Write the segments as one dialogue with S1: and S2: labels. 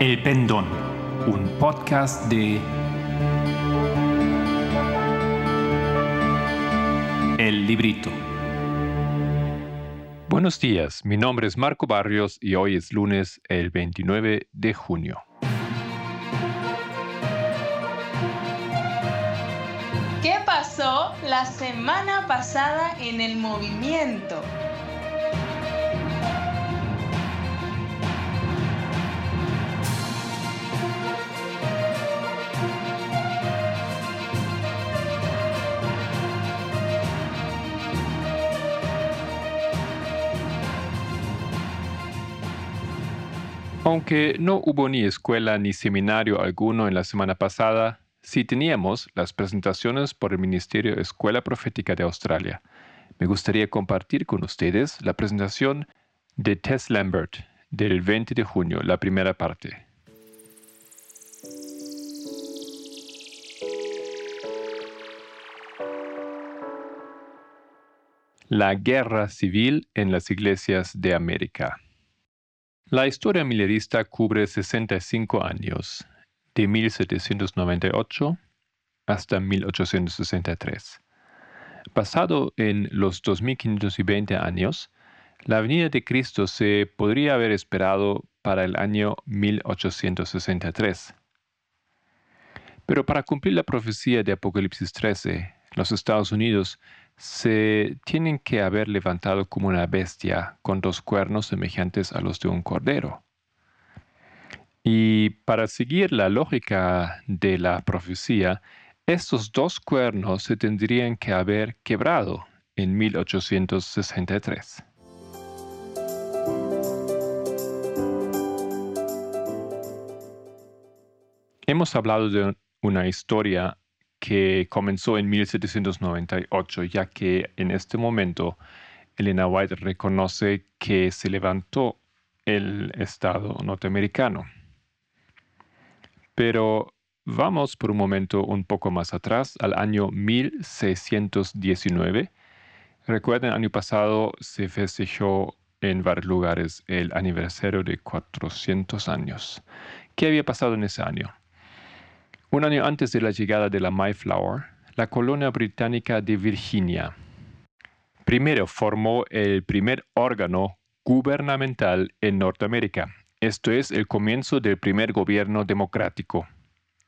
S1: El Pendón, un podcast de El Librito.
S2: Buenos días, mi nombre es Marco Barrios y hoy es lunes el 29 de junio.
S3: ¿Qué pasó la semana pasada en el movimiento?
S2: Aunque no hubo ni escuela ni seminario alguno en la semana pasada, sí teníamos las presentaciones por el Ministerio Escuela Profética de Australia. Me gustaría compartir con ustedes la presentación de Tess Lambert del 20 de junio, la primera parte. La guerra civil en las iglesias de América. La historia milerista cubre 65 años, de 1798 hasta 1863. Basado en los 2520 años, la venida de Cristo se podría haber esperado para el año 1863. Pero para cumplir la profecía de Apocalipsis 13, los Estados Unidos se tienen que haber levantado como una bestia con dos cuernos semejantes a los de un cordero. Y para seguir la lógica de la profecía, estos dos cuernos se tendrían que haber quebrado en 1863. Hemos hablado de una historia que comenzó en 1798, ya que en este momento Elena White reconoce que se levantó el Estado norteamericano. Pero vamos por un momento un poco más atrás, al año 1619. Recuerden, el año pasado se festejó en varios lugares el aniversario de 400 años. ¿Qué había pasado en ese año? Un año antes de la llegada de la Mayflower, la colonia británica de Virginia primero formó el primer órgano gubernamental en Norteamérica. Esto es el comienzo del primer gobierno democrático.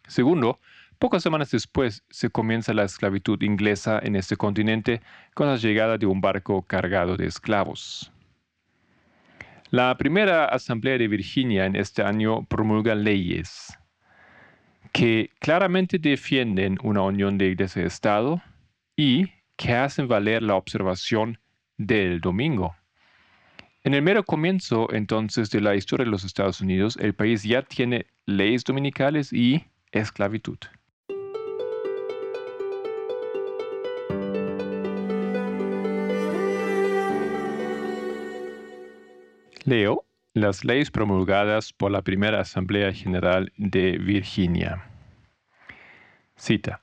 S2: Segundo, pocas semanas después se comienza la esclavitud inglesa en este continente con la llegada de un barco cargado de esclavos. La primera asamblea de Virginia en este año promulga leyes que claramente defienden una unión de iglesia y Estado y que hacen valer la observación del domingo. En el mero comienzo entonces de la historia de los Estados Unidos, el país ya tiene leyes dominicales y esclavitud. Leo las leyes promulgadas por la primera Asamblea General de Virginia. Cita.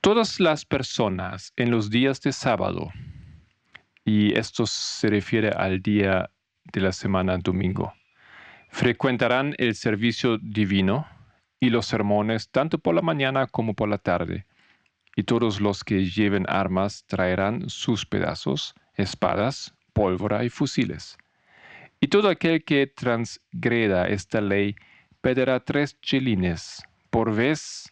S2: Todas las personas en los días de sábado, y esto se refiere al día de la semana domingo, frecuentarán el servicio divino y los sermones tanto por la mañana como por la tarde, y todos los que lleven armas traerán sus pedazos, espadas, pólvora y fusiles y todo aquel que transgreda esta ley perderá tres chelines por vez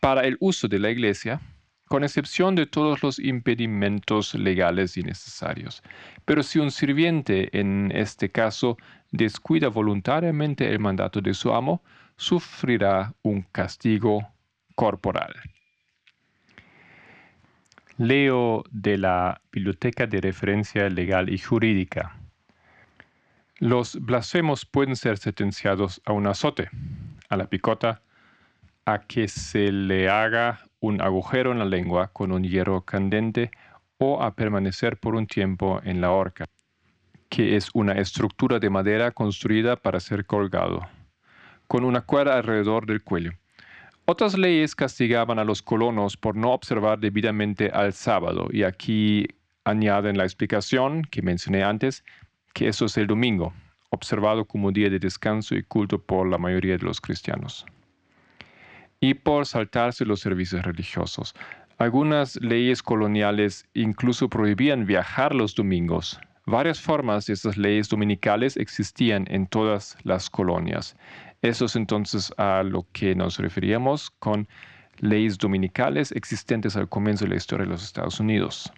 S2: para el uso de la iglesia, con excepción de todos los impedimentos legales y necesarios. Pero si un sirviente en este caso descuida voluntariamente el mandato de su amo, sufrirá un castigo corporal. Leo de la Biblioteca de Referencia Legal y Jurídica. Los blasfemos pueden ser sentenciados a un azote, a la picota, a que se le haga un agujero en la lengua con un hierro candente o a permanecer por un tiempo en la horca, que es una estructura de madera construida para ser colgado, con una cuerda alrededor del cuello. Otras leyes castigaban a los colonos por no observar debidamente al sábado, y aquí añaden la explicación que mencioné antes, que eso es el domingo. observado como día de descanso y culto por la mayoría de los cristianos. Y por saltarse los servicios religiosos. Algunas leyes coloniales incluso prohibían viajar los domingos. Varias formas de estas leyes dominicales existían en todas las colonias. Eso es entonces a lo que nos referíamos con leyes dominicales existentes al comienzo de la historia de los Estados Unidos.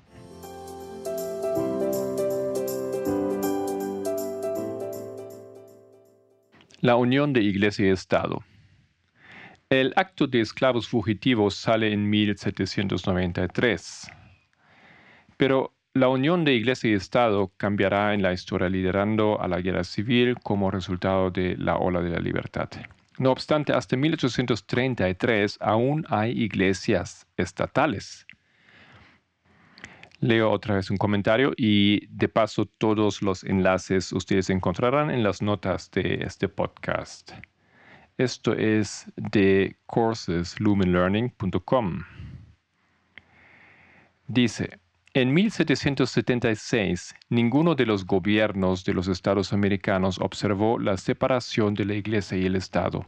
S2: La unión de Iglesia y Estado. El acto de esclavos fugitivos sale en 1793. Pero la unión de Iglesia y Estado cambiará en la historia liderando a la guerra civil como resultado de la ola de la libertad. No obstante, hasta 1833 aún hay iglesias estatales. Leo otra vez un comentario y de paso todos los enlaces ustedes encontrarán en las notas de este podcast. Esto es de courseslumenlearning.com. Dice, en 1776, ninguno de los gobiernos de los estados americanos observó la separación de la Iglesia y el Estado.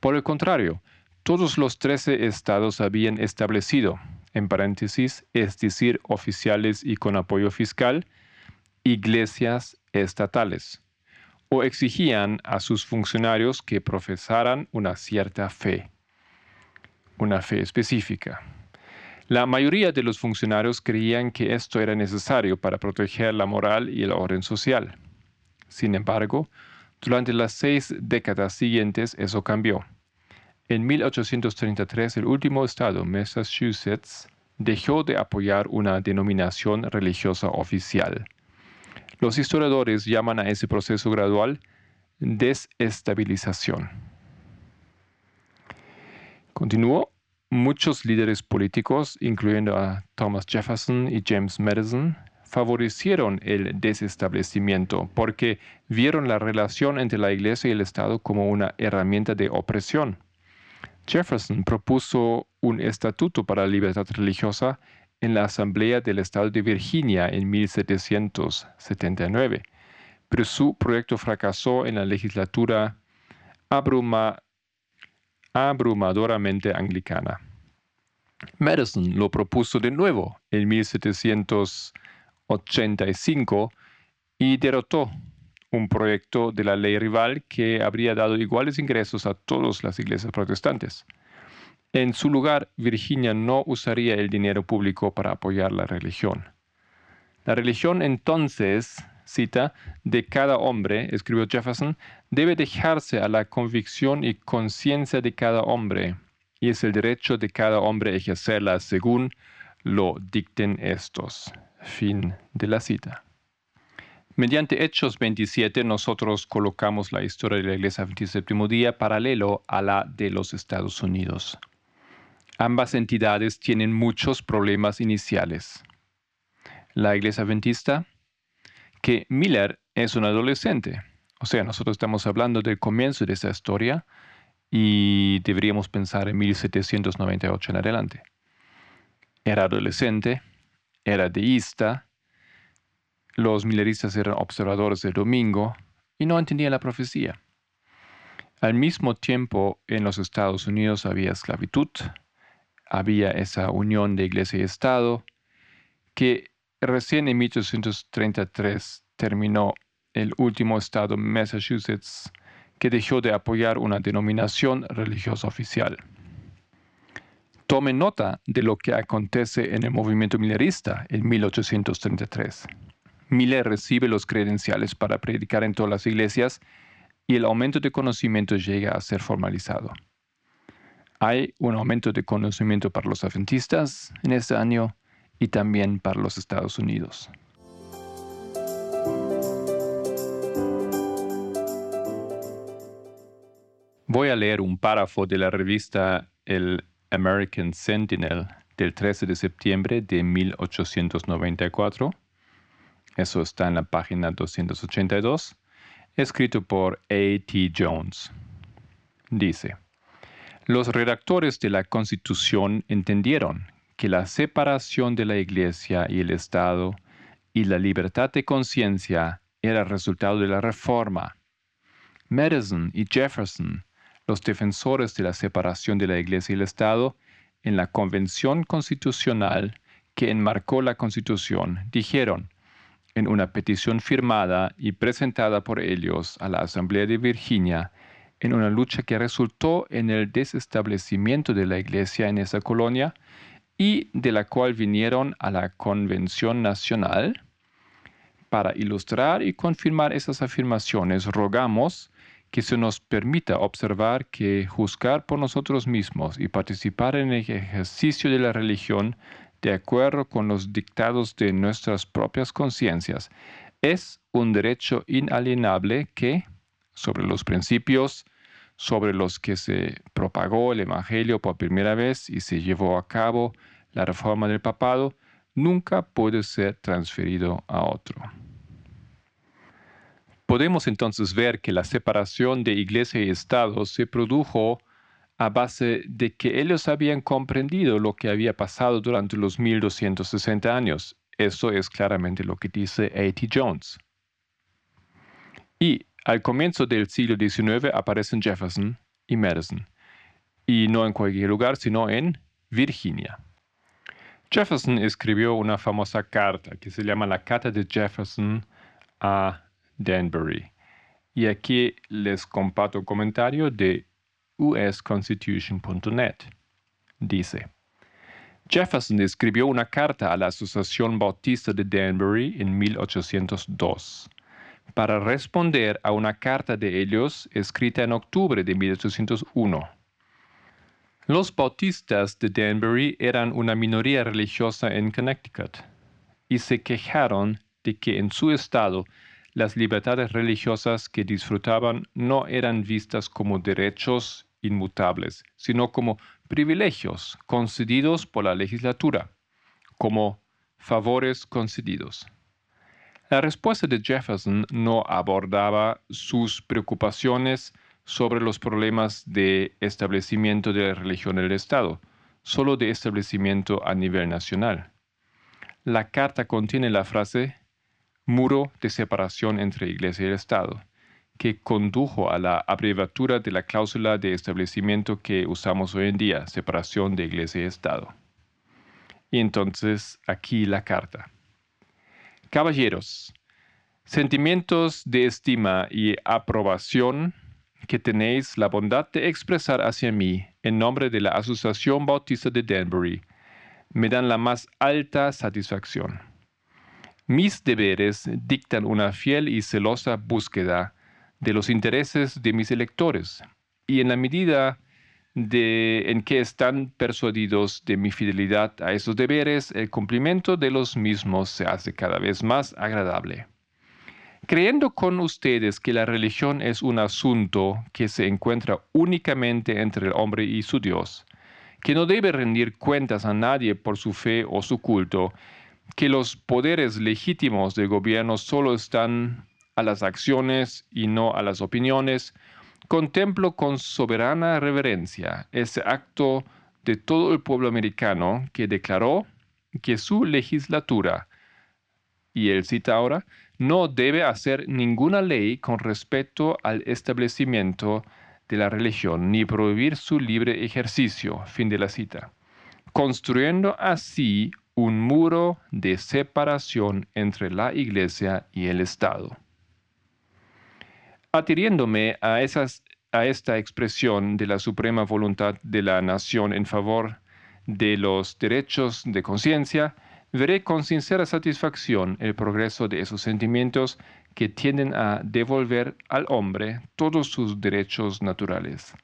S2: Por el contrario, todos los trece estados habían establecido, en paréntesis, es decir, oficiales y con apoyo fiscal, iglesias estatales o exigían a sus funcionarios que profesaran una cierta fe, una fe específica. La mayoría de los funcionarios creían que esto era necesario para proteger la moral y el orden social. Sin embargo, durante las seis décadas siguientes eso cambió. En 1833 el último estado, Massachusetts, dejó de apoyar una denominación religiosa oficial. Los historiadores llaman a ese proceso gradual desestabilización. Continuó, muchos líderes políticos, incluyendo a Thomas Jefferson y James Madison, favorecieron el desestablecimiento porque vieron la relación entre la Iglesia y el Estado como una herramienta de opresión. Jefferson propuso un estatuto para la libertad religiosa en la Asamblea del Estado de Virginia en 1779, pero su proyecto fracasó en la legislatura abrumadoramente anglicana. Madison lo propuso de nuevo en 1785 y derrotó un proyecto de la ley rival que habría dado iguales ingresos a todas las iglesias protestantes. En su lugar, Virginia no usaría el dinero público para apoyar la religión. La religión entonces, cita, de cada hombre, escribió Jefferson, debe dejarse a la convicción y conciencia de cada hombre, y es el derecho de cada hombre ejercerla según lo dicten estos. Fin de la cita. Mediante Hechos 27 nosotros colocamos la historia de la Iglesia día paralelo a la de los Estados Unidos. Ambas entidades tienen muchos problemas iniciales. La iglesia adventista, que Miller es un adolescente. O sea, nosotros estamos hablando del comienzo de esa historia y deberíamos pensar en 1798 en adelante. Era adolescente, era deísta, los milleristas eran observadores del domingo y no entendían la profecía. Al mismo tiempo, en los Estados Unidos había esclavitud, había esa unión de iglesia y Estado, que recién en 1833 terminó el último estado, Massachusetts, que dejó de apoyar una denominación religiosa oficial. Tome nota de lo que acontece en el movimiento millerista en 1833. Miller recibe los credenciales para predicar en todas las iglesias y el aumento de conocimiento llega a ser formalizado. Hay un aumento de conocimiento para los adventistas en este año y también para los Estados Unidos. Voy a leer un párrafo de la revista El American Sentinel del 13 de septiembre de 1894. Eso está en la página 282, escrito por A.T. Jones. Dice, los redactores de la Constitución entendieron que la separación de la Iglesia y el Estado y la libertad de conciencia era resultado de la Reforma. Madison y Jefferson, los defensores de la separación de la Iglesia y el Estado, en la Convención Constitucional que enmarcó la Constitución, dijeron, en una petición firmada y presentada por ellos a la Asamblea de Virginia, en una lucha que resultó en el desestablecimiento de la Iglesia en esa colonia y de la cual vinieron a la Convención Nacional. Para ilustrar y confirmar esas afirmaciones, rogamos que se nos permita observar que juzgar por nosotros mismos y participar en el ejercicio de la religión de acuerdo con los dictados de nuestras propias conciencias es un derecho inalienable que, sobre los principios sobre los que se propagó el Evangelio por primera vez y se llevó a cabo la reforma del papado, nunca puede ser transferido a otro. Podemos entonces ver que la separación de iglesia y Estado se produjo a base de que ellos habían comprendido lo que había pasado durante los 1260 años. Eso es claramente lo que dice A.T. Jones. Y al comienzo del siglo XIX aparecen Jefferson y Madison, y no en cualquier lugar, sino en Virginia. Jefferson escribió una famosa carta que se llama la Carta de Jefferson a Danbury. Y aquí les comparto un comentario de usconstitution.net. Dice, Jefferson escribió una carta a la Asociación Bautista de Danbury en 1802 para responder a una carta de ellos escrita en octubre de 1801. Los bautistas de Danbury eran una minoría religiosa en Connecticut y se quejaron de que en su estado las libertades religiosas que disfrutaban no eran vistas como derechos inmutables, sino como privilegios concedidos por la legislatura, como favores concedidos. La respuesta de Jefferson no abordaba sus preocupaciones sobre los problemas de establecimiento de la religión en el Estado, solo de establecimiento a nivel nacional. La carta contiene la frase muro de separación entre Iglesia y Estado, que condujo a la abreviatura de la cláusula de establecimiento que usamos hoy en día, separación de Iglesia y Estado. Y entonces aquí la carta. Caballeros, sentimientos de estima y aprobación que tenéis la bondad de expresar hacia mí en nombre de la Asociación Bautista de Danbury me dan la más alta satisfacción. Mis deberes dictan una fiel y celosa búsqueda de los intereses de mis electores, y en la medida de, en que están persuadidos de mi fidelidad a esos deberes, el cumplimiento de los mismos se hace cada vez más agradable. Creyendo con ustedes que la religión es un asunto que se encuentra únicamente entre el hombre y su Dios, que no debe rendir cuentas a nadie por su fe o su culto, que los poderes legítimos del gobierno solo están a las acciones y no a las opiniones, contemplo con soberana reverencia ese acto de todo el pueblo americano que declaró que su legislatura, y él cita ahora, no debe hacer ninguna ley con respecto al establecimiento de la religión, ni prohibir su libre ejercicio. Fin de la cita. Construyendo así un muro de separación entre la Iglesia y el Estado. Atiriéndome a, a esta expresión de la suprema voluntad de la nación en favor de los derechos de conciencia, veré con sincera satisfacción el progreso de esos sentimientos que tienden a devolver al hombre todos sus derechos naturales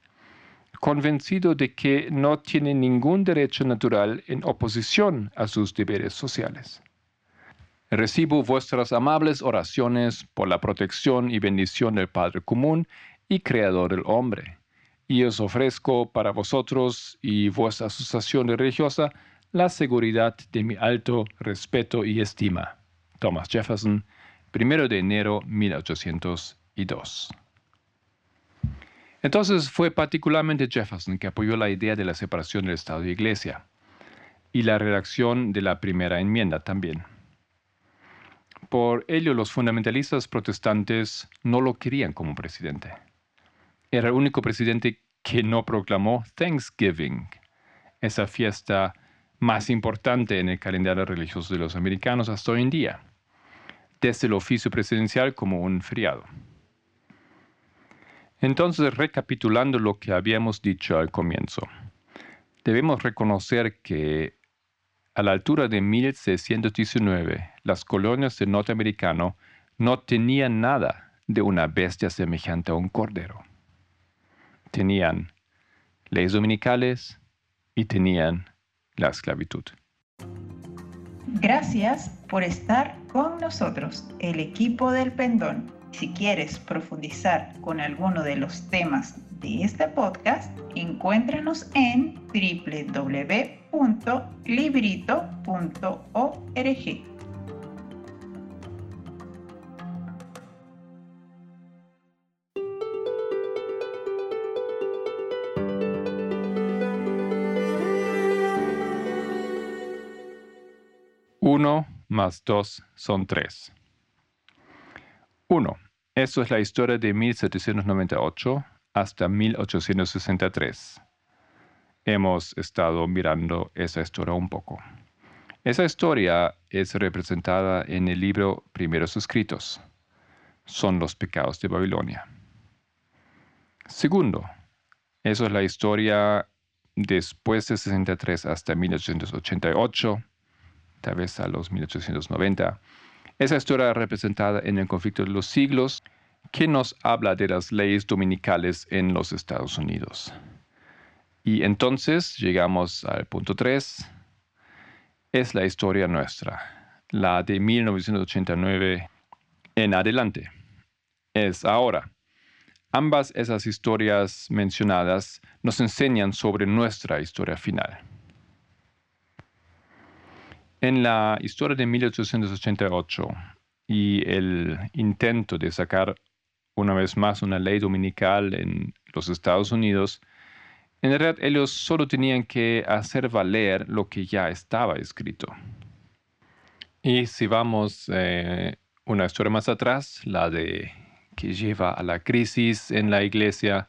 S2: convencido de que no tiene ningún derecho natural en oposición a sus deberes sociales. Recibo vuestras amables oraciones por la protección y bendición del Padre común y Creador del hombre, y os ofrezco para vosotros y vuestra asociación religiosa la seguridad de mi alto respeto y estima. Thomas Jefferson, 1 de enero 1802. Entonces fue particularmente Jefferson que apoyó la idea de la separación del Estado y Iglesia y la redacción de la primera enmienda también. Por ello, los fundamentalistas protestantes no lo querían como presidente. Era el único presidente que no proclamó Thanksgiving, esa fiesta más importante en el calendario religioso de los americanos hasta hoy en día, desde el oficio presidencial como un feriado. Entonces, recapitulando lo que habíamos dicho al comienzo, debemos reconocer que a la altura de 1619, las colonias de norteamericano no tenían nada de una bestia semejante a un cordero. Tenían leyes dominicales y tenían la esclavitud.
S4: Gracias por estar con nosotros, el equipo del pendón. Si quieres profundizar con alguno de los temas de este podcast, encuéntranos en www.librito.org.
S2: Uno más dos son tres. Uno. Eso es la historia de 1798 hasta 1863. Hemos estado mirando esa historia un poco. Esa historia es representada en el libro Primeros Escritos. Son los pecados de Babilonia. Segundo, eso es la historia después de 63 hasta 1888, tal vez a los 1890 esa historia representada en el conflicto de los siglos que nos habla de las leyes dominicales en los Estados Unidos. Y entonces llegamos al punto 3. Es la historia nuestra, la de 1989 en adelante. Es ahora. Ambas esas historias mencionadas nos enseñan sobre nuestra historia final. En la historia de 1888 y el intento de sacar una vez más una ley dominical en los Estados Unidos, en realidad ellos solo tenían que hacer valer lo que ya estaba escrito. Y si vamos eh, una historia más atrás, la de que lleva a la crisis en la iglesia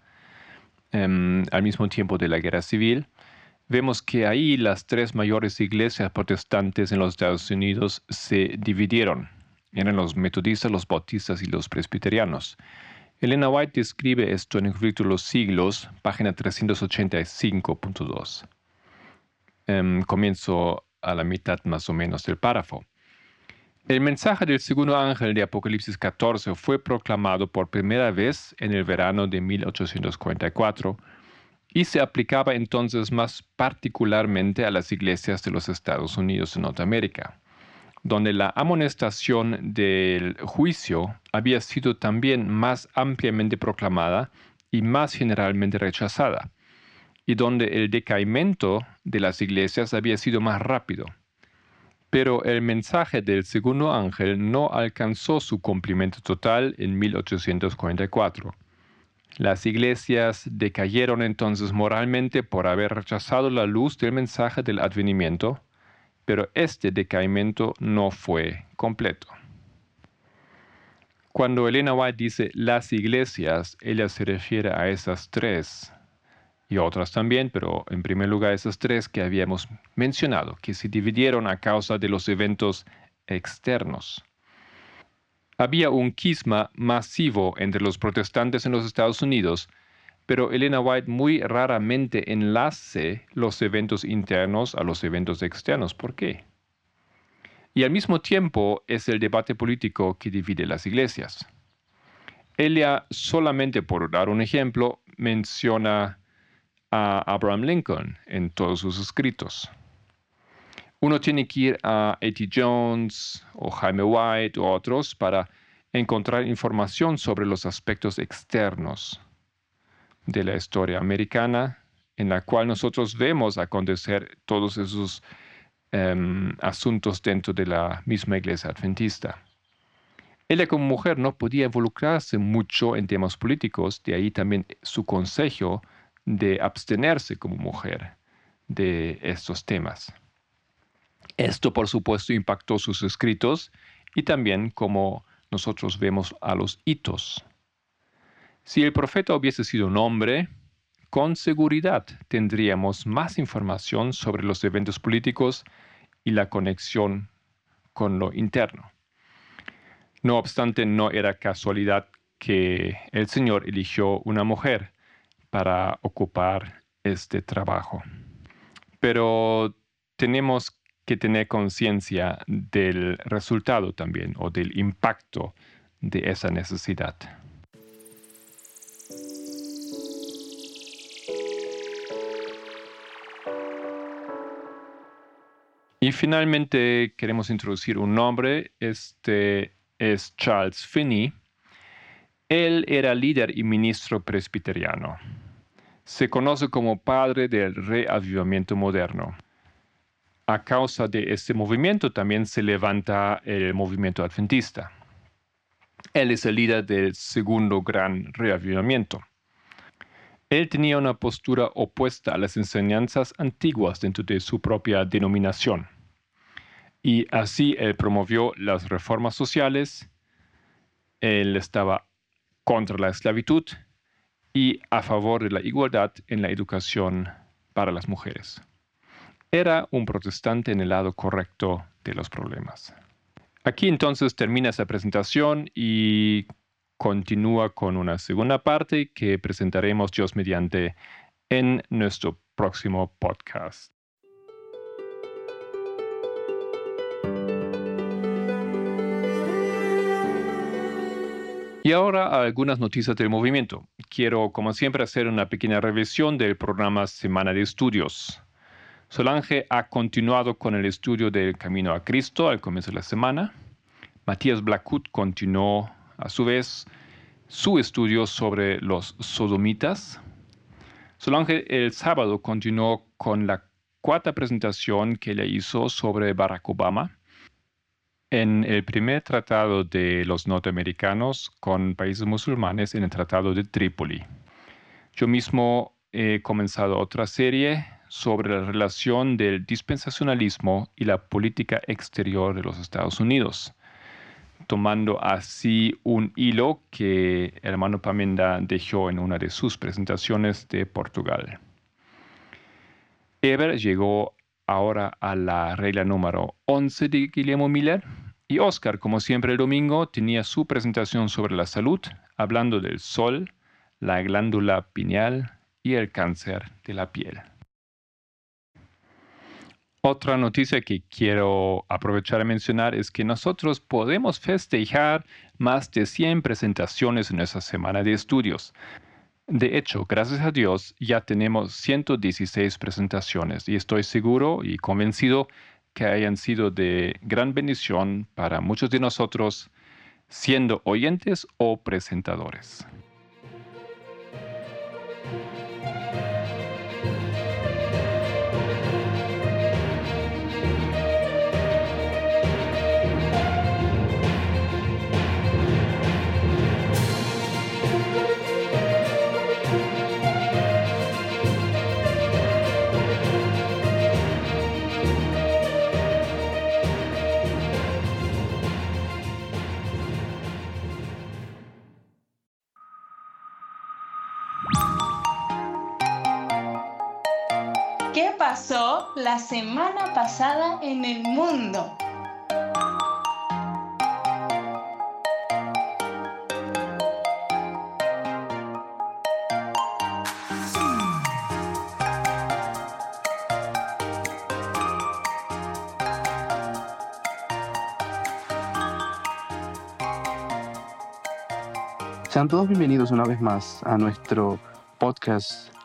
S2: em, al mismo tiempo de la guerra civil, vemos que ahí las tres mayores iglesias protestantes en los Estados Unidos se dividieron. Eran los metodistas, los bautistas y los presbiterianos. Elena White describe esto en el conflicto de los siglos, página 385.2. Em, comienzo a la mitad más o menos del párrafo. El mensaje del segundo ángel de Apocalipsis 14 fue proclamado por primera vez en el verano de 1844 y se aplicaba entonces más particularmente a las iglesias de los Estados Unidos de Norteamérica, donde la amonestación del juicio había sido también más ampliamente proclamada y más generalmente rechazada, y donde el decaimiento de las iglesias había sido más rápido. Pero el mensaje del segundo ángel no alcanzó su cumplimiento total en 1844 las iglesias decayeron entonces moralmente por haber rechazado la luz del mensaje del advenimiento, pero este decaimiento no fue completo. Cuando Elena White dice las iglesias, ella se refiere a esas tres y otras también, pero en primer lugar esas tres que habíamos mencionado, que se dividieron a causa de los eventos externos. Había un quisma masivo entre los protestantes en los Estados Unidos, pero Elena White muy raramente enlace los eventos internos a los eventos externos. ¿Por qué? Y al mismo tiempo es el debate político que divide las iglesias. Ella solamente por dar un ejemplo menciona a Abraham Lincoln en todos sus escritos uno tiene que ir a A.T. Jones o Jaime White o otros para encontrar información sobre los aspectos externos de la historia americana en la cual nosotros vemos acontecer todos esos em, asuntos dentro de la misma iglesia adventista. Ella como mujer no podía involucrarse mucho en temas políticos, de ahí también su consejo de abstenerse como mujer de estos temas. Esto, por supuesto, impactó sus escritos y también cómo nosotros vemos a los hitos. Si el profeta hubiese sido un hombre, con seguridad tendríamos más información sobre los eventos políticos y la conexión con lo interno. No obstante, no era casualidad que el Señor eligió una mujer para ocupar este trabajo. Pero tenemos que tener conciencia del resultado también o del impacto de esa necesidad. Y finalmente queremos introducir un nombre. Este es Charles Finney. Él era líder y ministro presbiteriano. Se conoce como padre del reavivamiento moderno. A causa de este movimiento también se levanta el movimiento adventista. Él es el líder del segundo gran reavivamiento. Él tenía una postura opuesta a las enseñanzas antiguas dentro de su propia denominación. Y así él promovió las reformas sociales, él estaba contra la esclavitud y a favor de la igualdad en la educación para las mujeres. Era un protestante en el lado correcto de los problemas. Aquí entonces termina esa presentación y continúa con una segunda parte que presentaremos Dios mediante en nuestro próximo podcast. Y ahora algunas noticias del movimiento. Quiero, como siempre, hacer una pequeña revisión del programa Semana de Estudios. Solange ha continuado con el estudio del Camino a Cristo al comienzo de la semana. Matías Blackwood continuó, a su vez, su estudio sobre los sodomitas. Solange el sábado continuó con la cuarta presentación que le hizo sobre Barack Obama en el primer tratado de los norteamericanos con países musulmanes en el Tratado de Trípoli. Yo mismo he comenzado otra serie sobre la relación del dispensacionalismo y la política exterior de los Estados Unidos, tomando así un hilo que el hermano Pamenda dejó en una de sus presentaciones de Portugal. Eber llegó ahora a la regla número 11 de Guillermo Miller. Y Oscar, como siempre el domingo, tenía su presentación sobre la salud, hablando del sol, la glándula pineal y el cáncer de la piel. Otra noticia que quiero aprovechar a mencionar es que nosotros podemos festejar más de 100 presentaciones en esa semana de estudios. De hecho, gracias a Dios, ya tenemos 116 presentaciones y estoy seguro y convencido que hayan sido de gran bendición para muchos de nosotros, siendo oyentes o presentadores.
S3: Pasó la semana pasada en el mundo?
S5: Sean todos bienvenidos una vez más a nuestro podcast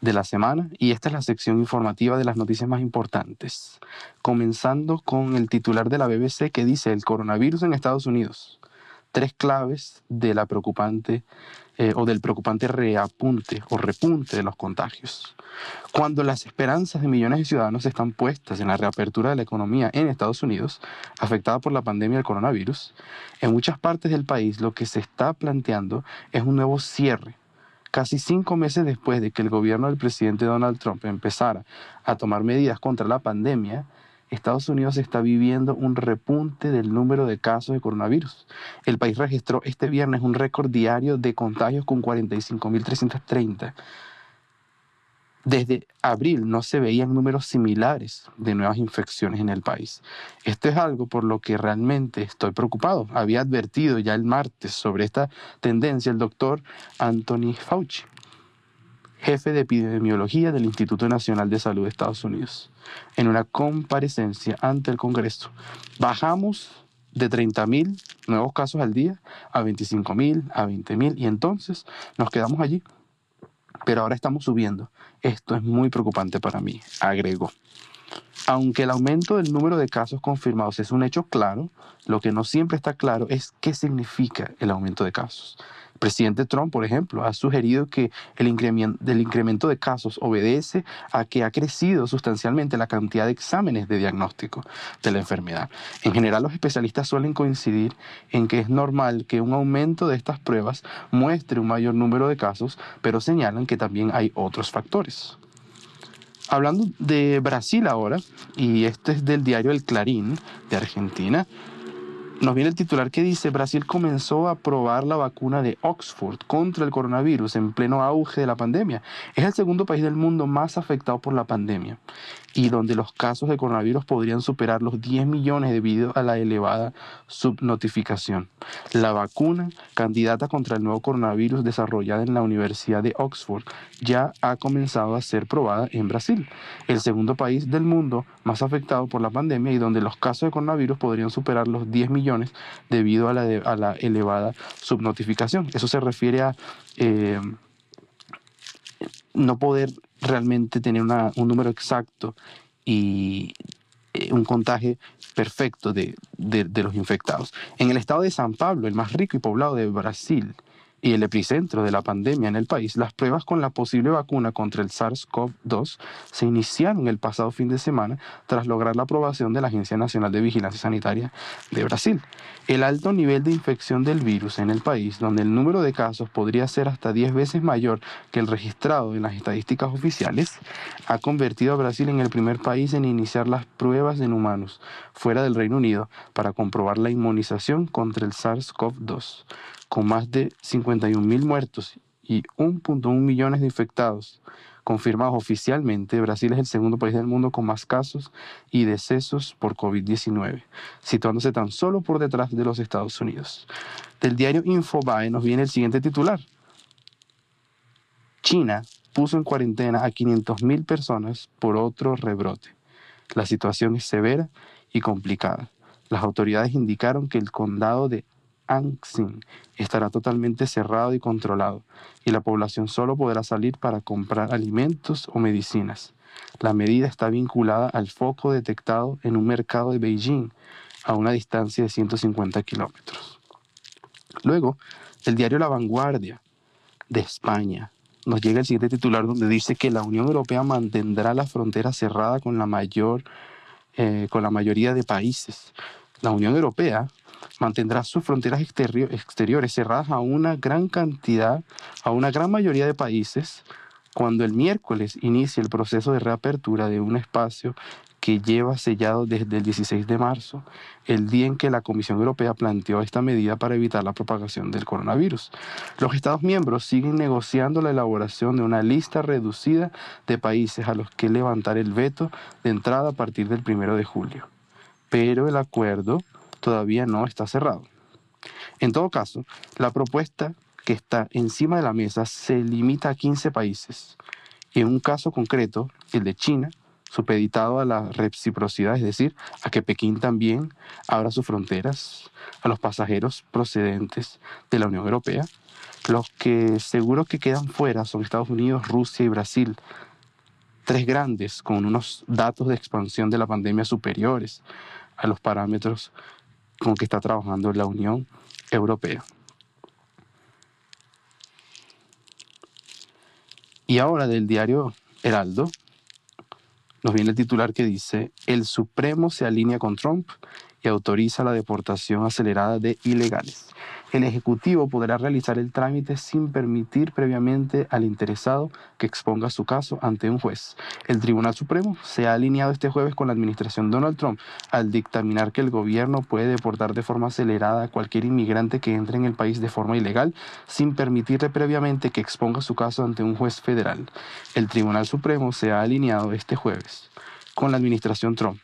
S5: de la semana y esta es la sección informativa de las noticias más importantes, comenzando con el titular de la BBC que dice el coronavirus en Estados Unidos. Tres claves de la preocupante eh, o del preocupante reapunte o repunte de los contagios. Cuando las esperanzas de millones de ciudadanos están puestas en la reapertura de la economía en Estados Unidos, afectada por la pandemia del coronavirus, en muchas partes del país lo que se está planteando es un nuevo cierre Casi cinco meses después de que el gobierno del presidente Donald Trump empezara a tomar medidas contra la pandemia, Estados Unidos está viviendo un repunte del número de casos de coronavirus. El país registró este viernes un récord diario de contagios con 45.330. Desde abril no se veían números similares de nuevas infecciones en el país. Esto es algo por lo que realmente estoy preocupado. Había advertido ya el martes sobre esta tendencia el doctor Anthony Fauci, jefe de epidemiología del Instituto Nacional de Salud de Estados Unidos, en una comparecencia ante el Congreso. Bajamos de 30.000 nuevos casos al día a 25.000, a 20.000 y entonces nos quedamos allí. Pero ahora estamos subiendo. Esto es muy preocupante para mí, agregó. Aunque el aumento del número de casos confirmados es un hecho claro, lo que no siempre está claro es qué significa el aumento de casos. Presidente Trump, por ejemplo, ha sugerido que el incremento, de casos obedece a que ha crecido sustancialmente la cantidad de exámenes de diagnóstico de la enfermedad. En general, los especialistas suelen coincidir en que es normal que un aumento de estas pruebas muestre un mayor número de casos, pero señalan que también hay otros factores. Hablando de Brasil ahora, y este es del diario El Clarín de Argentina, nos viene el titular que dice, Brasil comenzó a probar la vacuna de Oxford contra el coronavirus en pleno auge de la pandemia. Es el segundo país del mundo más afectado por la pandemia y donde los casos de coronavirus podrían superar los 10 millones debido a la elevada subnotificación. La vacuna candidata contra el nuevo coronavirus desarrollada en la Universidad de Oxford ya ha comenzado a ser probada en Brasil, el segundo país del mundo más afectado por la pandemia y donde los casos de coronavirus podrían superar los 10 millones debido a la, a la elevada subnotificación. Eso se refiere a... Eh, no poder realmente tener un número exacto y eh, un contagio perfecto de, de, los infectados. En el estado de San Pablo, el más rico y poblado de Brasil, y el epicentro de la pandemia en el país, las pruebas con la posible vacuna contra el SARS-CoV-2 se iniciaron el pasado fin de semana tras lograr la aprobación de la Agencia Nacional de Vigilancia Sanitaria de Brasil. El alto nivel de infección del virus en el país, donde el número de casos podría ser hasta 10 veces mayor que el registrado en las estadísticas oficiales, ha convertido a Brasil en el primer país en iniciar las pruebas en humanos fuera del Reino Unido para comprobar la inmunización contra el SARS-CoV-2 con más de 51 mil muertos y 1.1 millones de infectados confirmados oficialmente, Brasil es el segundo país del mundo con más casos y decesos por COVID-19, situándose tan solo por detrás de los Estados Unidos. Del diario Infobae nos viene el siguiente titular. China puso en cuarentena a 500.000 personas por otro rebrote. La situación es severa y complicada. Las autoridades indicaron que el condado de Anxin estará totalmente cerrado y controlado, y la población solo podrá salir para comprar alimentos o medicinas. La medida está vinculada al foco detectado en un mercado de Beijing a una distancia de 150 kilómetros. Luego, el diario La Vanguardia de España nos llega el siguiente titular donde dice que la Unión Europea mantendrá la frontera cerrada con la mayor eh, con la mayoría de países. La Unión Europea mantendrá sus fronteras exteriores cerradas a una gran cantidad, a una gran mayoría de países, cuando el miércoles inicie el proceso de reapertura de un espacio que lleva sellado desde el 16 de marzo, el día en que la Comisión Europea planteó esta medida para evitar la propagación del coronavirus. Los Estados miembros siguen negociando la elaboración de una lista reducida de países a los que levantar el veto de entrada a partir del 1 de julio. Pero el acuerdo todavía no está cerrado. En todo caso, la propuesta que está encima de la mesa se limita a 15 países. En un caso concreto, el de China, supeditado a la reciprocidad, es decir, a que Pekín también abra sus fronteras a los pasajeros procedentes de la Unión Europea. Los que seguro que quedan fuera son Estados Unidos, Rusia y Brasil, tres grandes con unos datos de expansión de la pandemia superiores a los parámetros con que está trabajando la Unión Europea. Y ahora del diario Heraldo nos viene el titular que dice, el Supremo se alinea con Trump y autoriza la deportación acelerada de ilegales. El Ejecutivo podrá realizar el trámite sin permitir previamente al interesado que exponga su caso ante un juez. El Tribunal Supremo se ha alineado este jueves con la administración Donald Trump al dictaminar que el gobierno puede deportar de forma acelerada a cualquier inmigrante que entre en el país de forma ilegal sin permitirle previamente que exponga su caso ante un juez federal. El Tribunal Supremo se ha alineado este jueves con la administración Trump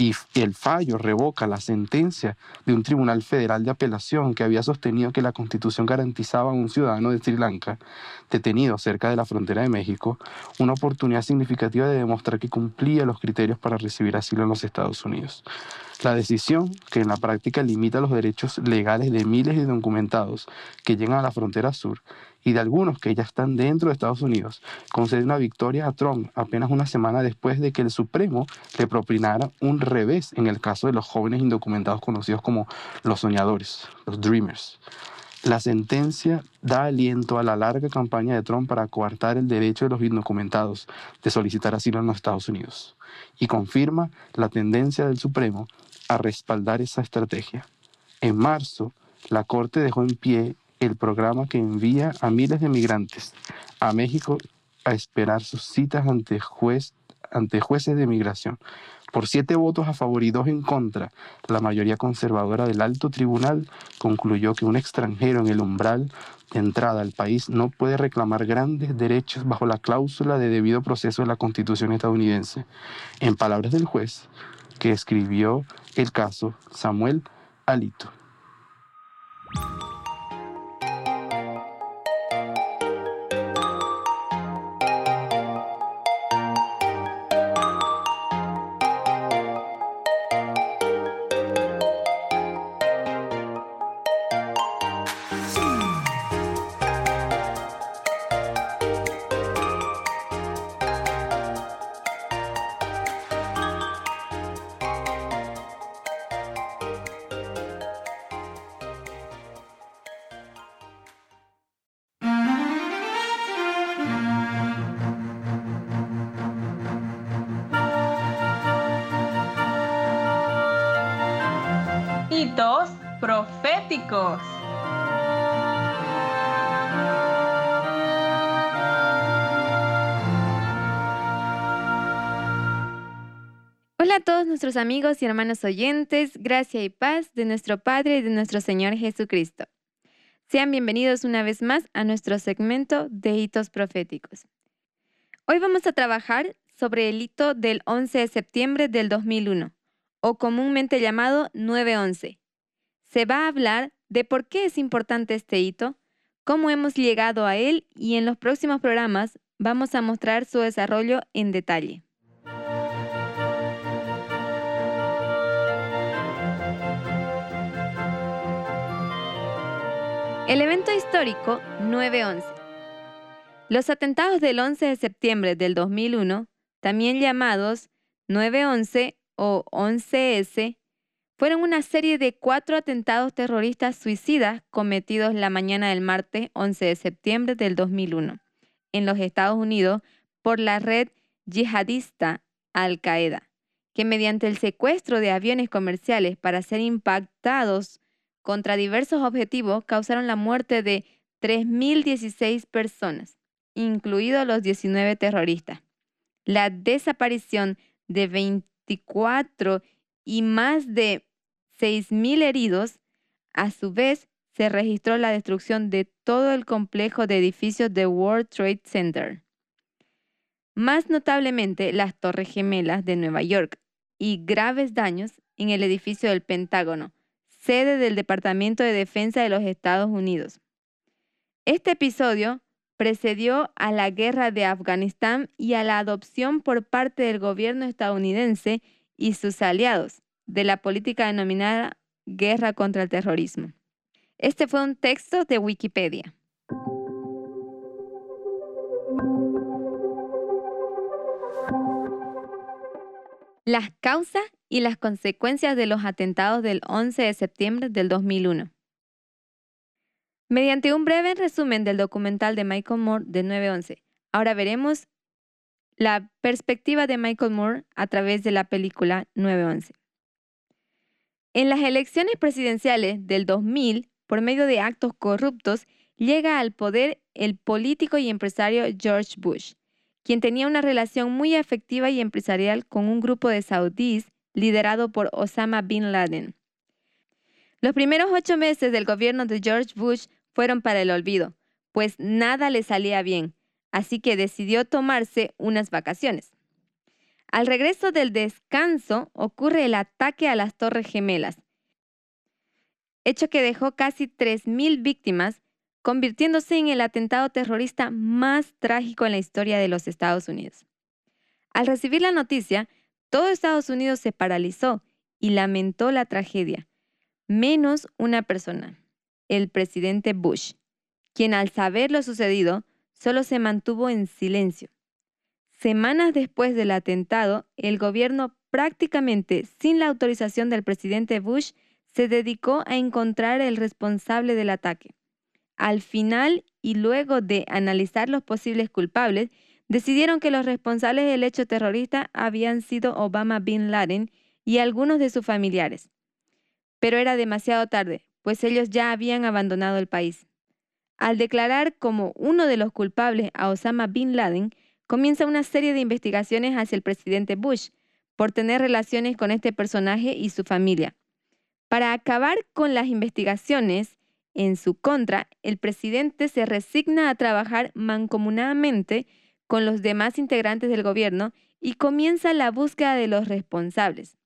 S5: y el fallo revoca la sentencia de un tribunal federal de apelación que había sostenido que la constitución garantizaba a un ciudadano de Sri Lanka detenido cerca de la frontera de México una oportunidad significativa de demostrar que cumplía los criterios para recibir asilo en los Estados Unidos. La decisión, que en la práctica limita los derechos legales de miles de documentados que llegan a la frontera sur y de algunos que ya están dentro de Estados Unidos, concede una victoria a Trump apenas una semana después de que el Supremo le propinara un revés en el caso de los jóvenes indocumentados conocidos como los soñadores, los dreamers. La sentencia da aliento a la larga campaña de Trump para coartar el derecho de los indocumentados de solicitar asilo en los Estados Unidos y confirma la tendencia del Supremo a respaldar esa estrategia. En marzo, la Corte dejó en pie el programa que envía a miles de migrantes a México a esperar sus citas ante, juez, ante jueces de migración. Por siete votos a favor y dos en contra, la mayoría conservadora del alto tribunal concluyó que un extranjero en el umbral de entrada al país no puede reclamar grandes derechos bajo la cláusula de debido proceso de la Constitución estadounidense. En palabras del juez, que escribió el caso, Samuel Alito.
S6: Nuestros amigos y hermanos oyentes, gracia y paz de nuestro Padre y de nuestro Señor Jesucristo. Sean bienvenidos una vez más a nuestro segmento de hitos proféticos. Hoy vamos a trabajar sobre el hito del 11 de septiembre del 2001, o comúnmente llamado 9-11. Se va a hablar de por qué es importante este hito, cómo hemos llegado a él y en los próximos programas vamos a mostrar su desarrollo en detalle. El evento histórico 9-11. Los atentados del 11 de septiembre del 2001, también llamados 9-11 o 11S, fueron una serie de cuatro atentados terroristas suicidas cometidos la mañana del martes 11 de septiembre del 2001 en los Estados Unidos por la red yihadista Al-Qaeda, que mediante el secuestro de aviones comerciales para ser impactados contra diversos objetivos causaron la muerte de 3.016 personas, incluidos los 19 terroristas, la desaparición de 24 y más de 6.000 heridos. A su vez, se registró la destrucción de todo el complejo de edificios de World Trade Center. Más notablemente, las Torres Gemelas de Nueva York y graves daños en el edificio del Pentágono, sede del Departamento de Defensa de los Estados Unidos. Este episodio precedió a la guerra de Afganistán y a la adopción por parte del gobierno estadounidense y sus aliados de la política denominada guerra contra el terrorismo. Este fue un texto de Wikipedia. Las causas y las consecuencias de los atentados del 11 de septiembre del 2001. Mediante un breve resumen del documental de Michael Moore de 911, ahora veremos la perspectiva de Michael Moore a través de la película 911. En las elecciones presidenciales del 2000, por medio de actos corruptos, llega al poder el político y empresario George Bush, quien tenía una relación muy afectiva y empresarial con un grupo de saudíes liderado por Osama Bin Laden. Los primeros ocho meses del gobierno de George Bush fueron para el olvido, pues nada le salía bien, así que decidió tomarse unas vacaciones. Al regreso del descanso ocurre el ataque a las Torres Gemelas, hecho que dejó casi 3.000 víctimas, convirtiéndose en el atentado terrorista más trágico en la historia de los Estados Unidos. Al recibir la noticia, todo Estados Unidos se paralizó y lamentó la tragedia, menos una persona, el presidente Bush, quien al saber lo sucedido solo se mantuvo en silencio. Semanas después del atentado, el gobierno prácticamente sin la autorización del presidente Bush se dedicó a encontrar el responsable del ataque. Al final y luego de analizar los posibles culpables, decidieron que los responsables del hecho terrorista habían sido Obama Bin Laden y algunos de sus familiares. Pero era demasiado tarde, pues ellos ya habían abandonado el país. Al declarar como uno de los culpables a Osama Bin Laden, comienza una serie de investigaciones hacia el presidente Bush por tener relaciones con este personaje y su familia. Para acabar con las investigaciones en su contra, el presidente se resigna a trabajar mancomunadamente con los demás integrantes del gobierno y comienza la búsqueda de los responsables.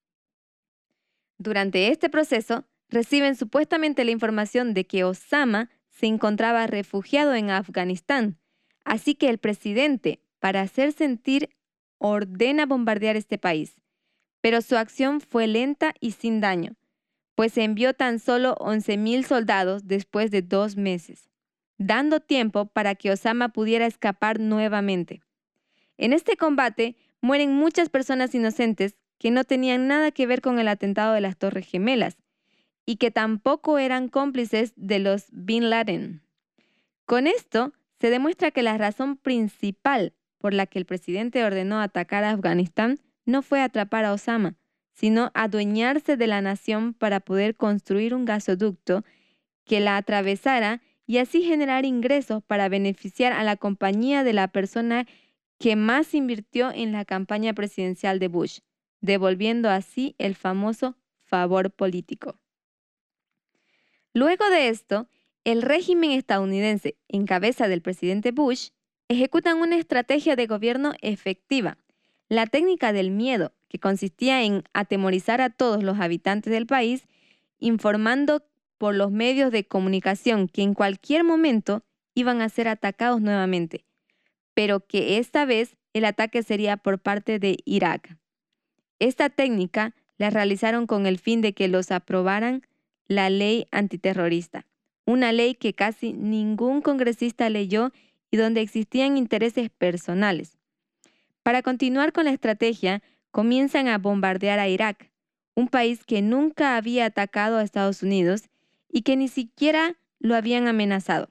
S6: Durante este proceso, reciben supuestamente la información de que Osama se encontraba refugiado en Afganistán, así que el presidente, para hacer sentir, ordena bombardear este país. Pero su acción fue lenta y sin daño, pues envió tan solo 11.000 soldados después de dos meses, dando tiempo para que Osama pudiera escapar nuevamente. En este combate mueren muchas personas inocentes que no tenían nada que ver con el atentado de las Torres Gemelas y que tampoco eran cómplices de los Bin Laden. Con esto se demuestra que la razón principal por la que el presidente ordenó atacar a Afganistán no fue atrapar a Osama, sino adueñarse de la nación para poder construir un gasoducto que la atravesara y así generar ingresos para beneficiar a la compañía de la persona que más invirtió en la campaña presidencial de Bush, devolviendo así el famoso favor político. Luego de esto, el régimen estadounidense, en cabeza del presidente Bush, ejecutan una estrategia de gobierno efectiva, la técnica del miedo, que consistía en atemorizar a todos los habitantes del país, informando por los medios de comunicación que en cualquier momento iban a ser atacados nuevamente, pero que esta vez el ataque sería por parte de Irak. Esta técnica la realizaron con el fin de que los aprobaran la ley antiterrorista, una ley que casi ningún congresista leyó y donde existían intereses personales. Para continuar con la estrategia, comienzan a bombardear a Irak, un país que nunca había atacado a Estados Unidos y que ni siquiera lo habían amenazado.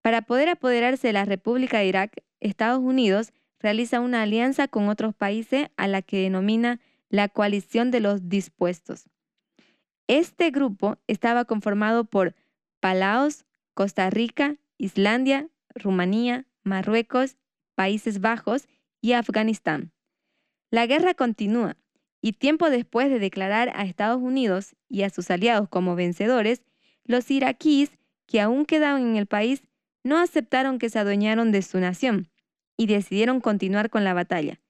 S6: Para poder apoderarse de la República de Irak, Estados Unidos realiza una alianza con otros países a la que denomina la coalición de los dispuestos. Este grupo estaba conformado por Palaos, Costa Rica, Islandia, Rumanía, Marruecos, Países Bajos y Afganistán. La guerra continúa y tiempo después de declarar a Estados Unidos y a sus aliados como vencedores, los iraquíes que aún quedaban en el país no aceptaron que se adueñaron de su nación y decidieron continuar con la batalla.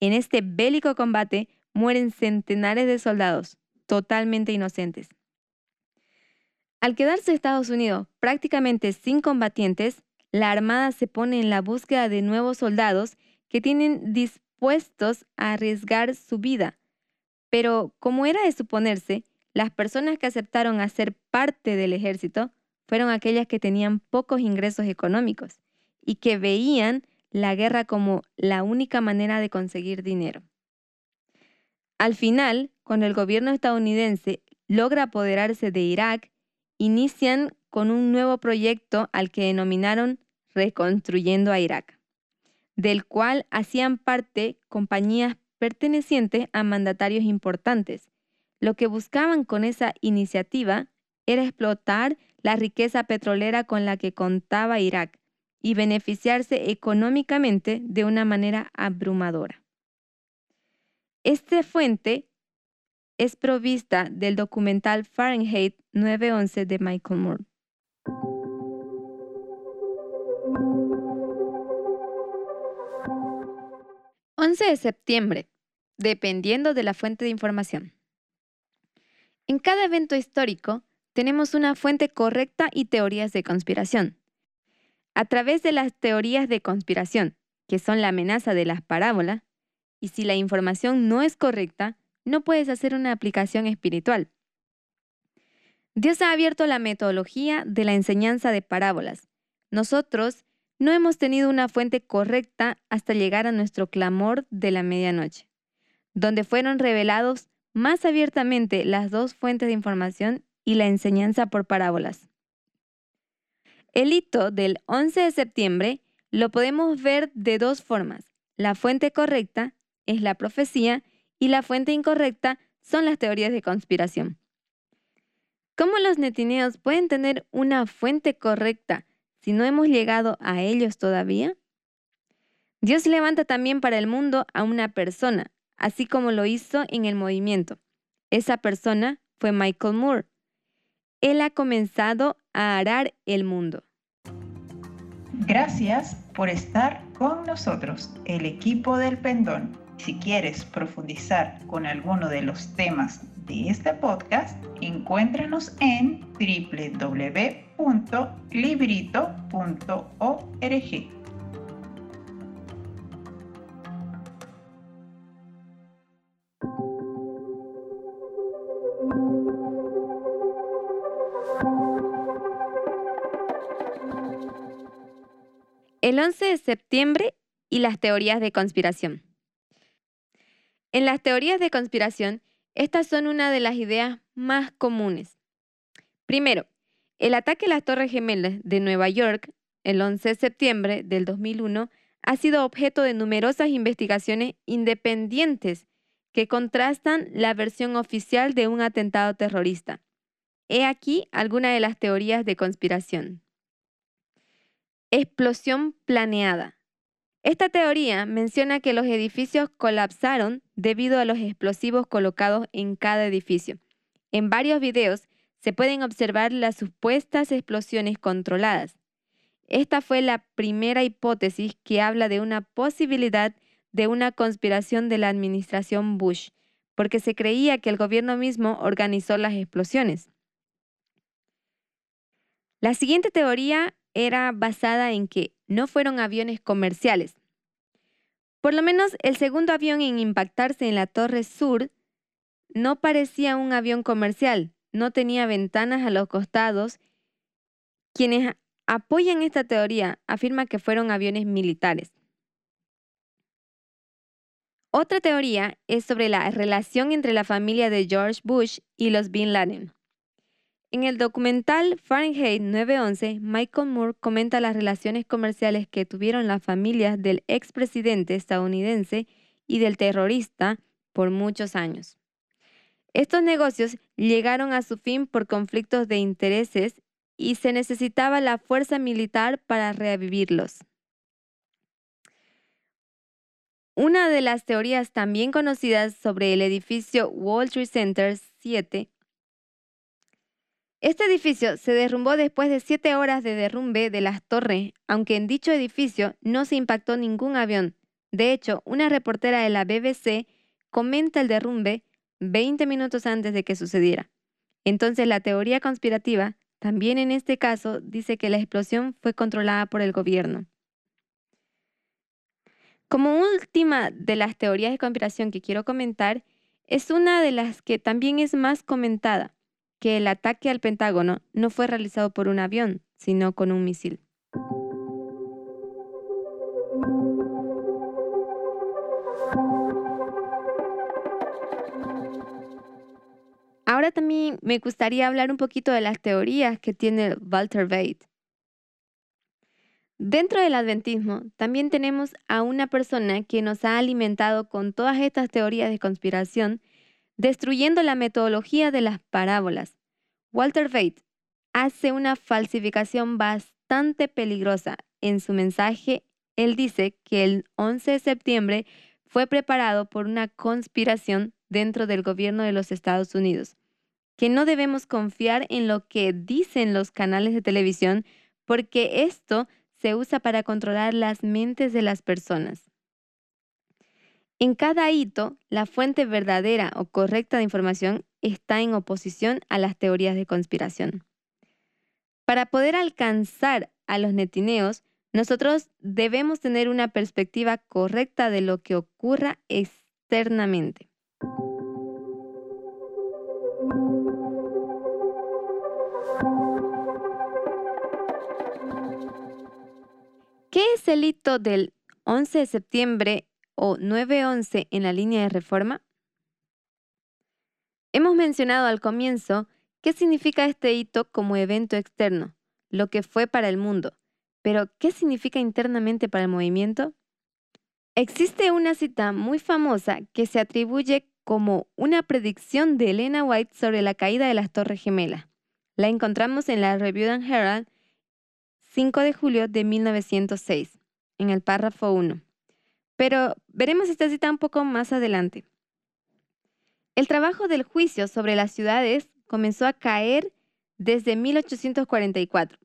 S6: En este bélico combate mueren centenares de soldados, totalmente inocentes. Al quedarse Estados Unidos prácticamente sin combatientes, la Armada se pone en la búsqueda de nuevos soldados que tienen dispuestos a arriesgar su vida. Pero, como era de suponerse, las personas que aceptaron hacer parte del ejército fueron aquellas que tenían pocos ingresos económicos y que veían la guerra como la única manera de conseguir dinero. Al final, cuando el gobierno estadounidense logra apoderarse de Irak, inician con un nuevo proyecto al que denominaron Reconstruyendo a Irak, del cual hacían parte compañías pertenecientes a mandatarios importantes, lo que buscaban con esa iniciativa era explotar la riqueza petrolera con la que contaba Irak y beneficiarse económicamente de una manera abrumadora. Esta fuente es provista del documental Fahrenheit 911 de Michael Moore. 11 de septiembre, dependiendo de la fuente de información. En cada evento histórico tenemos una fuente correcta y teorías de conspiración. A través de las teorías de conspiración, que son la amenaza de las parábolas, y si la información no es correcta, no puedes hacer una aplicación espiritual. Dios ha abierto la metodología de la enseñanza de parábolas. Nosotros no hemos tenido una fuente correcta hasta llegar a nuestro clamor de la medianoche, donde fueron revelados más abiertamente las dos fuentes de información y la enseñanza por parábolas. El hito del 11 de septiembre lo podemos ver de dos formas. La fuente correcta es la profecía y la fuente incorrecta son las teorías de conspiración. ¿Cómo los netineos pueden tener una fuente correcta si no hemos llegado a ellos todavía? Dios levanta también para el mundo a una persona, así como lo hizo en el movimiento. Esa persona fue Michael Moore. Él ha comenzado a arar el mundo.
S4: Gracias por estar con nosotros, el equipo del pendón. Si quieres profundizar con alguno de los temas de este podcast, encuéntranos en www.librito.org.
S6: El 11 de septiembre y las teorías de conspiración. En las teorías de conspiración, estas son una de las ideas más comunes. Primero, el ataque a las Torres Gemelas de Nueva York el 11 de septiembre del 2001 ha sido objeto de numerosas investigaciones independientes que contrastan la versión oficial de un atentado terrorista. He aquí algunas de las teorías de conspiración. Explosión planeada. Esta teoría menciona que los edificios colapsaron debido a los explosivos colocados en cada edificio. En varios videos se pueden observar las supuestas explosiones controladas. Esta fue la primera hipótesis que habla de una posibilidad de una conspiración de la administración Bush, porque se creía que el gobierno mismo organizó las explosiones. La siguiente teoría era basada en que no fueron aviones comerciales. Por lo menos el segundo avión en impactarse en la Torre Sur no parecía un avión comercial, no tenía ventanas a los costados. Quienes apoyan esta teoría afirman que fueron aviones militares. Otra teoría es sobre la relación entre la familia de George Bush y los Bin Laden. En el documental Fahrenheit 911, Michael Moore comenta las relaciones comerciales que tuvieron las familias del expresidente estadounidense y del terrorista por muchos años. Estos negocios llegaron a su fin por conflictos de intereses y se necesitaba la fuerza militar para revivirlos. Una de las teorías también conocidas sobre el edificio Wall Street Center 7 este edificio se derrumbó después de siete horas de derrumbe de las torres, aunque en dicho edificio no se impactó ningún avión. De hecho, una reportera de la BBC comenta el derrumbe 20 minutos antes de que sucediera. Entonces la teoría conspirativa, también en este caso, dice que la explosión fue controlada por el gobierno. Como última de las teorías de conspiración que quiero comentar, es una de las que también es más comentada que el ataque al Pentágono no fue realizado por un avión, sino con un misil. Ahora también me gustaría hablar un poquito de las teorías que tiene Walter Bate. Dentro del adventismo también tenemos a una persona que nos ha alimentado con todas estas teorías de conspiración destruyendo la metodología de las parábolas. Walter Veit hace una falsificación bastante peligrosa. En su mensaje, él dice que el 11 de septiembre fue preparado por una conspiración dentro del gobierno de los Estados Unidos, que no debemos confiar en lo que dicen los canales de televisión porque esto se usa para controlar las mentes de las personas. En cada hito, la fuente verdadera o correcta de información está en oposición a las teorías de conspiración. Para poder alcanzar a los netineos, nosotros debemos tener una perspectiva correcta de lo que ocurra externamente. ¿Qué es el hito del 11 de septiembre o 9-11 en la línea de reforma? Hemos mencionado al comienzo qué significa este hito como evento externo, lo que fue para el mundo, pero ¿qué significa internamente para el movimiento? Existe una cita muy famosa que se atribuye como una predicción de Elena White sobre la caída de las Torres Gemelas. La encontramos en la Review and Herald 5 de julio de 1906, en el párrafo 1. Pero veremos esta cita un poco más adelante. El trabajo del juicio sobre las ciudades comenzó a caer desde 1844.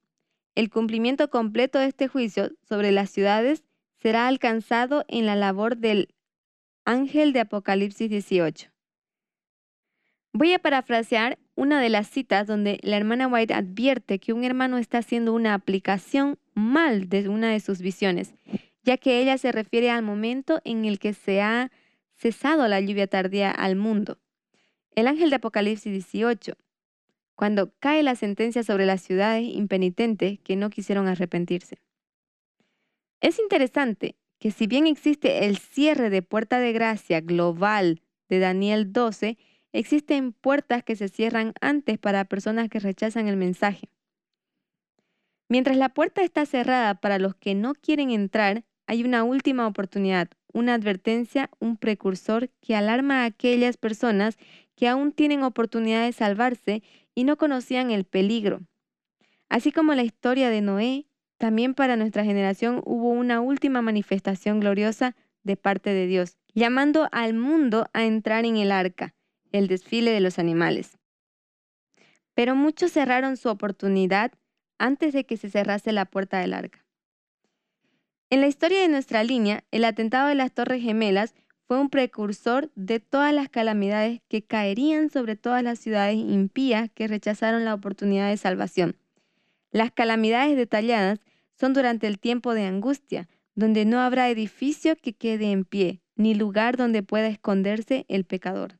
S6: El cumplimiento completo de este juicio sobre las ciudades será alcanzado en la labor del ángel de Apocalipsis 18. Voy a parafrasear una de las citas donde la hermana White advierte que un hermano está haciendo una aplicación mal de una de sus visiones ya que ella se refiere al momento en el que se ha cesado la lluvia tardía al mundo. El ángel de Apocalipsis 18, cuando cae la sentencia sobre las ciudades impenitentes que no quisieron arrepentirse. Es interesante que si bien existe el cierre de puerta de gracia global de Daniel 12, existen puertas que se cierran antes para personas que rechazan el mensaje. Mientras la puerta está cerrada para los que no quieren entrar, hay una última oportunidad, una advertencia, un precursor que alarma a aquellas personas que aún tienen oportunidad de salvarse y no conocían el peligro. Así como la historia de Noé, también para nuestra generación hubo una última manifestación gloriosa de parte de Dios, llamando al mundo a entrar en el arca, el desfile de los animales. Pero muchos cerraron su oportunidad antes de que se cerrase la puerta del arca. En la historia de nuestra línea, el atentado de las Torres Gemelas fue un precursor de todas las calamidades que caerían sobre todas las ciudades impías que rechazaron la oportunidad de salvación. Las calamidades detalladas son durante el tiempo de angustia, donde no habrá edificio que quede en pie, ni lugar donde pueda esconderse el pecador.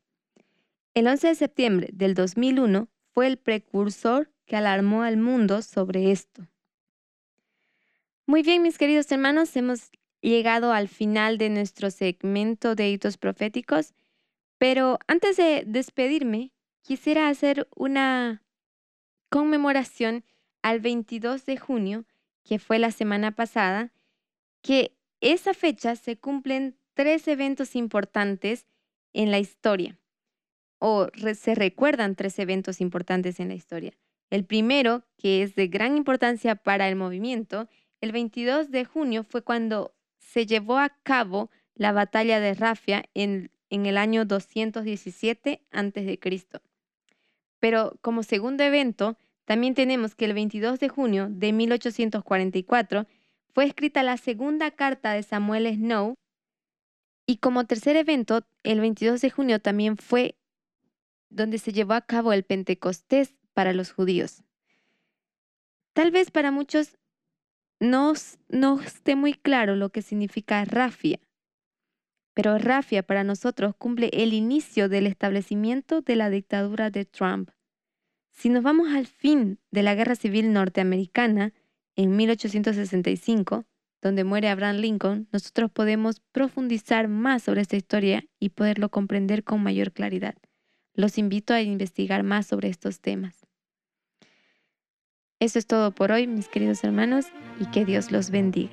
S6: El 11 de septiembre del 2001 fue el precursor que alarmó al mundo sobre esto. Muy bien, mis queridos hermanos, hemos llegado al final de nuestro segmento de hitos proféticos, pero antes de despedirme, quisiera hacer una conmemoración al 22 de junio, que fue la semana pasada, que esa fecha se cumplen tres eventos importantes en la historia, o se recuerdan tres eventos importantes en la historia. El primero, que es de gran importancia para el movimiento, el 22 de junio fue cuando se llevó a cabo la batalla de Rafia en, en el año 217 a.C. Pero como segundo evento, también tenemos que el 22 de junio de 1844 fue escrita la segunda carta de Samuel Snow y como tercer evento, el 22 de junio también fue donde se llevó a cabo el Pentecostés para los judíos. Tal vez para muchos no, no esté muy claro lo que significa rafia, pero rafia para nosotros cumple el inicio del establecimiento de la dictadura de Trump. Si nos vamos al fin de la Guerra Civil Norteamericana, en 1865, donde muere Abraham Lincoln, nosotros podemos profundizar más sobre esta historia y poderlo comprender con mayor claridad. Los invito a investigar más sobre estos temas. Eso es todo por hoy, mis queridos hermanos, y que Dios los bendiga.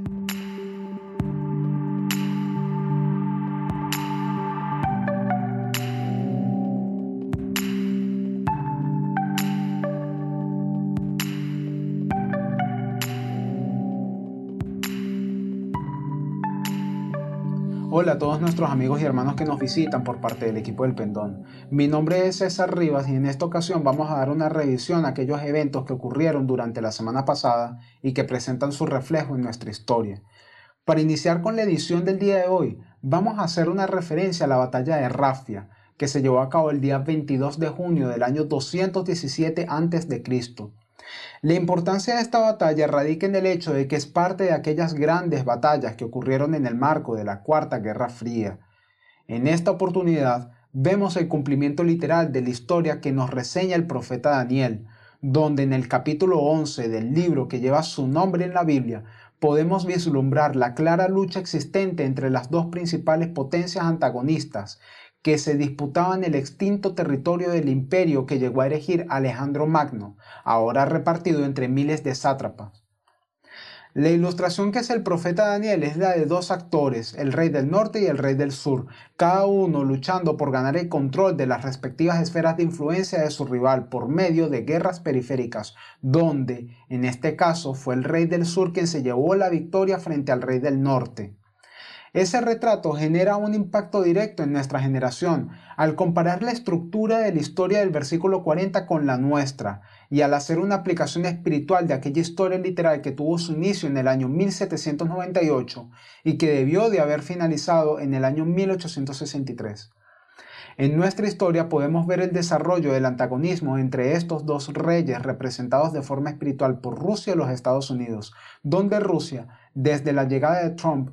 S7: Hola a todos nuestros amigos y hermanos que nos visitan por parte del equipo del Pendón. Mi nombre es César Rivas y en esta ocasión vamos a dar una revisión a aquellos eventos que ocurrieron durante la semana pasada y que presentan su reflejo en nuestra historia. Para iniciar con la edición del día de hoy, vamos a hacer una referencia a la batalla de Rafia, que se llevó a cabo el día 22 de junio del año 217 a.C. La importancia de esta batalla radica en el hecho de que es parte de aquellas grandes batallas que ocurrieron en el marco de la Cuarta Guerra Fría. En esta oportunidad vemos el cumplimiento literal de la historia que nos reseña el profeta Daniel, donde en el capítulo 11 del libro que lleva su nombre en la Biblia podemos vislumbrar la clara lucha existente entre las dos principales potencias antagonistas que se disputaban el extinto territorio del imperio que llegó a erigir Alejandro Magno, ahora repartido entre miles de sátrapas. La ilustración que es el profeta Daniel es la de dos actores, el rey del norte y el rey del sur, cada uno luchando por ganar el control de las respectivas esferas de influencia de su rival por medio de guerras periféricas, donde, en este caso, fue el rey del sur quien se llevó la victoria frente al rey del norte. Ese retrato genera un impacto directo en nuestra generación al comparar la estructura de la historia del versículo 40 con la nuestra y al hacer una aplicación espiritual de aquella historia literal que tuvo su inicio en el año 1798 y que debió de haber finalizado en el año 1863. En nuestra historia podemos ver el desarrollo del antagonismo entre estos dos reyes representados de forma espiritual por Rusia y los Estados Unidos, donde Rusia, desde la llegada de Trump,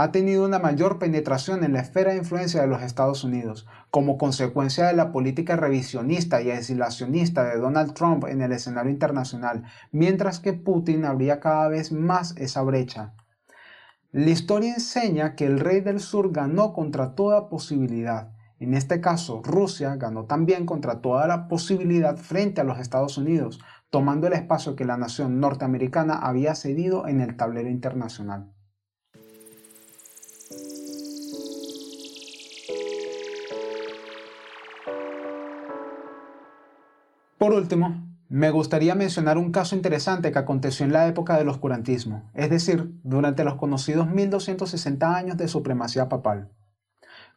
S7: ha tenido una mayor penetración en la esfera de influencia de los Estados Unidos, como consecuencia de la política revisionista y aislacionista de Donald Trump en el escenario internacional, mientras que Putin abría cada vez más esa brecha. La historia enseña que el rey del sur ganó contra toda posibilidad. En este caso, Rusia ganó también contra toda la posibilidad frente a los Estados Unidos, tomando el espacio que la nación norteamericana había cedido en el tablero internacional. Por último, me gustaría mencionar un caso interesante que aconteció en la época del oscurantismo, es decir, durante los conocidos 1260 años de supremacía papal.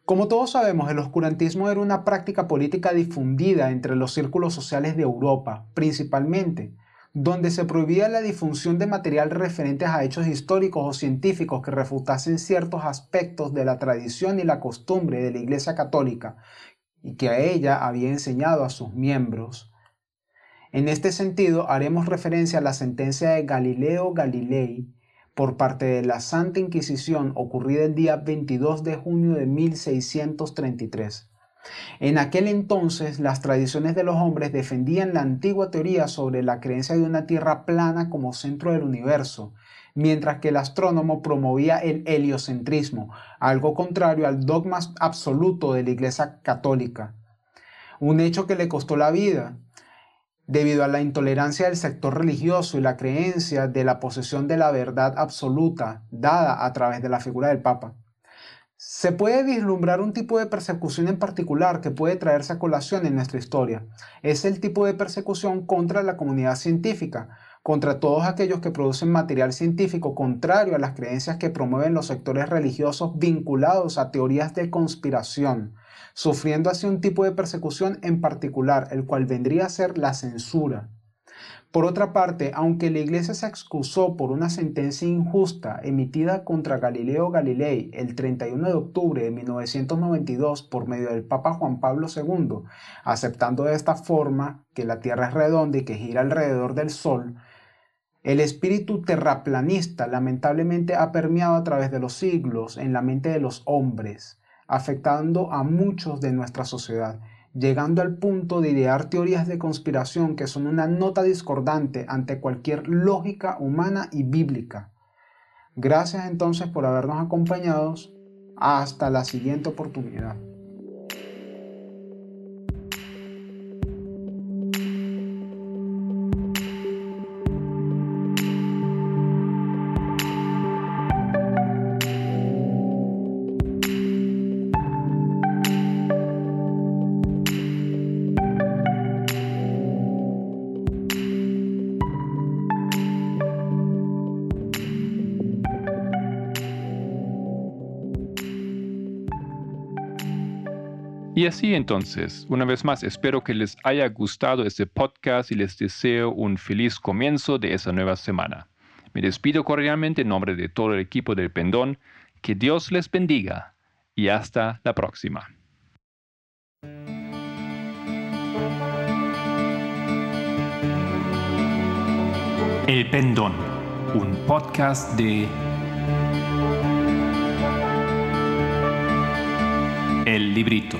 S7: Como todos sabemos, el oscurantismo era una práctica política difundida entre los círculos sociales de Europa, principalmente, donde se prohibía la difusión de material referentes a hechos históricos o científicos que refutasen ciertos aspectos de la tradición y la costumbre de la Iglesia Católica y que a ella había enseñado a sus miembros. En este sentido, haremos referencia a la sentencia de Galileo Galilei por parte de la Santa Inquisición ocurrida el día 22 de junio de 1633. En aquel entonces, las tradiciones de los hombres defendían la antigua teoría sobre la creencia de una Tierra plana como centro del universo, mientras que el astrónomo promovía el heliocentrismo, algo contrario al dogma absoluto de la Iglesia Católica. Un hecho que le costó la vida, debido a la intolerancia del sector religioso y la creencia de la posesión de la verdad absoluta dada a través de la figura del Papa. Se puede vislumbrar un tipo de persecución en particular que puede traerse a colación en nuestra historia. Es el tipo de persecución contra la comunidad científica, contra todos aquellos que producen material científico contrario a las creencias que promueven los sectores religiosos vinculados a teorías de conspiración, sufriendo así un tipo de persecución en particular, el cual vendría a ser la censura. Por otra parte, aunque la Iglesia se excusó por una sentencia injusta emitida contra Galileo Galilei el 31 de octubre de 1992 por medio del Papa Juan Pablo II, aceptando de esta forma que la Tierra es redonda y que gira alrededor del Sol, el espíritu terraplanista lamentablemente ha permeado a través de los siglos en la mente de los hombres, afectando a muchos de nuestra sociedad, llegando al punto de idear teorías de conspiración que son una nota discordante ante cualquier lógica humana y bíblica. Gracias entonces por habernos acompañado. Hasta la siguiente oportunidad.
S2: Y así entonces, una vez más, espero que les haya gustado este podcast y les deseo un feliz comienzo de esa nueva semana. Me despido cordialmente en nombre de todo el equipo del Pendón. Que Dios les bendiga y hasta la próxima.
S1: El Pendón, un podcast de El Librito.